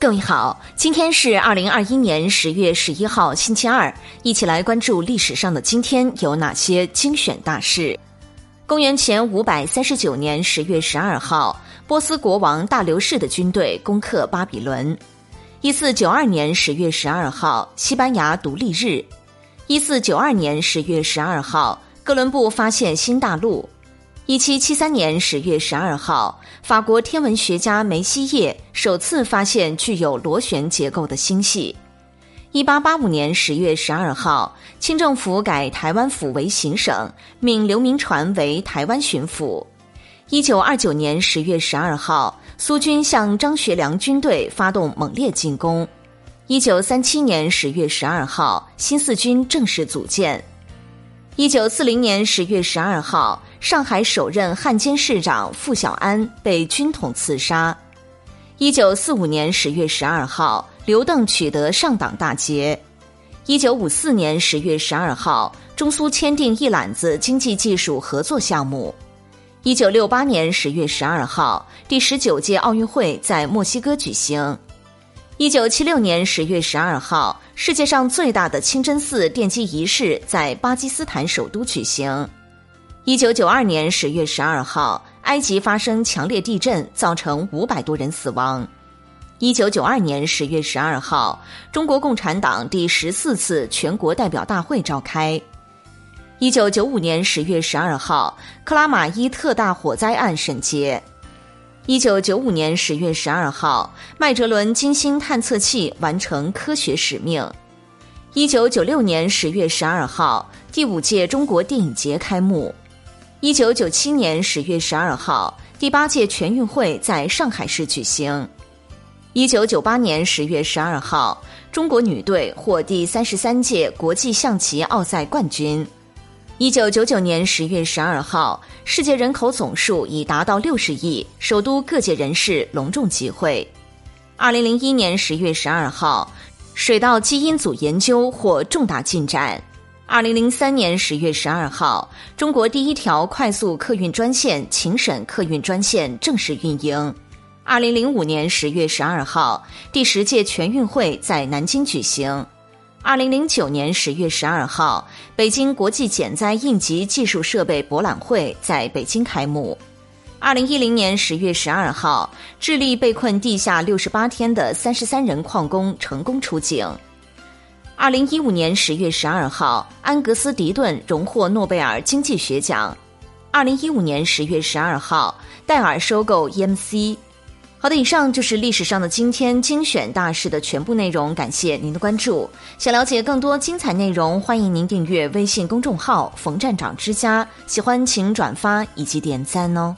各位好，今天是二零二一年十月十一号，星期二，一起来关注历史上的今天有哪些精选大事。公元前五百三十九年十月十二号，波斯国王大流士的军队攻克巴比伦。一四九二年十月十二号，西班牙独立日。一四九二年十月十二号，哥伦布发现新大陆。一七七三年十月十二号，法国天文学家梅西叶首次发现具有螺旋结构的星系。一八八五年十月十二号，清政府改台湾府为行省，命刘铭传为台湾巡抚。一九二九年十月十二号，苏军向张学良军队发动猛烈进攻。一九三七年十月十二号，新四军正式组建。一九四零年十月十二号，上海首任汉奸市长傅小安被军统刺杀。一九四五年十月十二号，刘邓取得上党大捷。一九五四年十月十二号，中苏签订一揽子经济技术合作项目。一九六八年十月十二号，第十九届奥运会在墨西哥举行。一九七六年十月十二号，世界上最大的清真寺奠基仪式在巴基斯坦首都举行。一九九二年十月十二号，埃及发生强烈地震，造成五百多人死亡。一九九二年十月十二号，中国共产党第十四次全国代表大会召开。一九九五年十月十二号，克拉玛依特大火灾案审结。一九九五年十月十二号，麦哲伦金星探测器完成科学使命。一九九六年十月十二号，第五届中国电影节开幕。一九九七年十月十二号，第八届全运会在上海市举行。一九九八年十月十二号，中国女队获第三十三届国际象棋奥赛冠军。一九九九年十月十二号，世界人口总数已达到六十亿，首都各界人士隆重集会。二零零一年十月十二号，水稻基因组研究获重大进展。二零零三年十月十二号，中国第一条快速客运专线秦沈客运专线正式运营。二零零五年十月十二号，第十届全运会在南京举行。二零零九年十月十二号，北京国际减灾应急技术设备博览会在北京开幕。二零一零年十月十二号，智利被困地下六十八天的三十三人矿工成功出境。二零一五年十月十二号，安格斯·迪顿荣获诺贝尔经济学奖。二零一五年十月十二号，戴尔收购 EMC。好的，以上就是历史上的今天精选大事的全部内容，感谢您的关注。想了解更多精彩内容，欢迎您订阅微信公众号“冯站长之家”。喜欢请转发以及点赞哦。